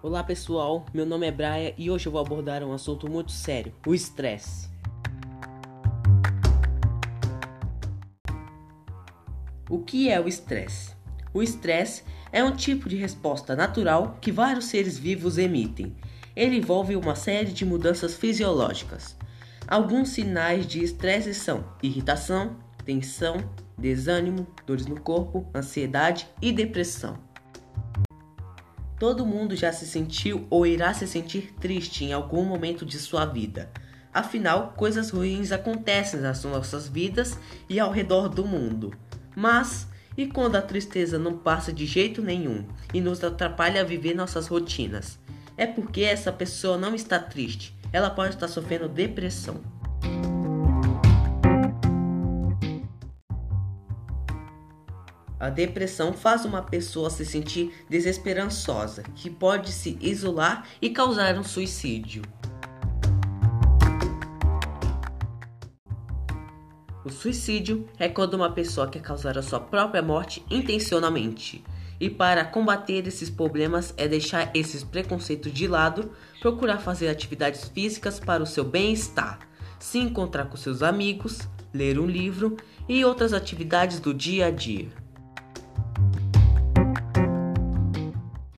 Olá pessoal, meu nome é Braia e hoje eu vou abordar um assunto muito sério: o estresse. O que é o estresse? O estresse é um tipo de resposta natural que vários seres vivos emitem. Ele envolve uma série de mudanças fisiológicas. Alguns sinais de estresse são irritação, tensão, desânimo, dores no corpo, ansiedade e depressão. Todo mundo já se sentiu ou irá se sentir triste em algum momento de sua vida. Afinal, coisas ruins acontecem nas nossas vidas e ao redor do mundo. Mas, e quando a tristeza não passa de jeito nenhum e nos atrapalha a viver nossas rotinas? É porque essa pessoa não está triste, ela pode estar sofrendo depressão. A depressão faz uma pessoa se sentir desesperançosa, que pode se isolar e causar um suicídio. O suicídio é quando uma pessoa quer causar a sua própria morte intencionalmente. E para combater esses problemas é deixar esses preconceitos de lado, procurar fazer atividades físicas para o seu bem-estar, se encontrar com seus amigos, ler um livro e outras atividades do dia a dia.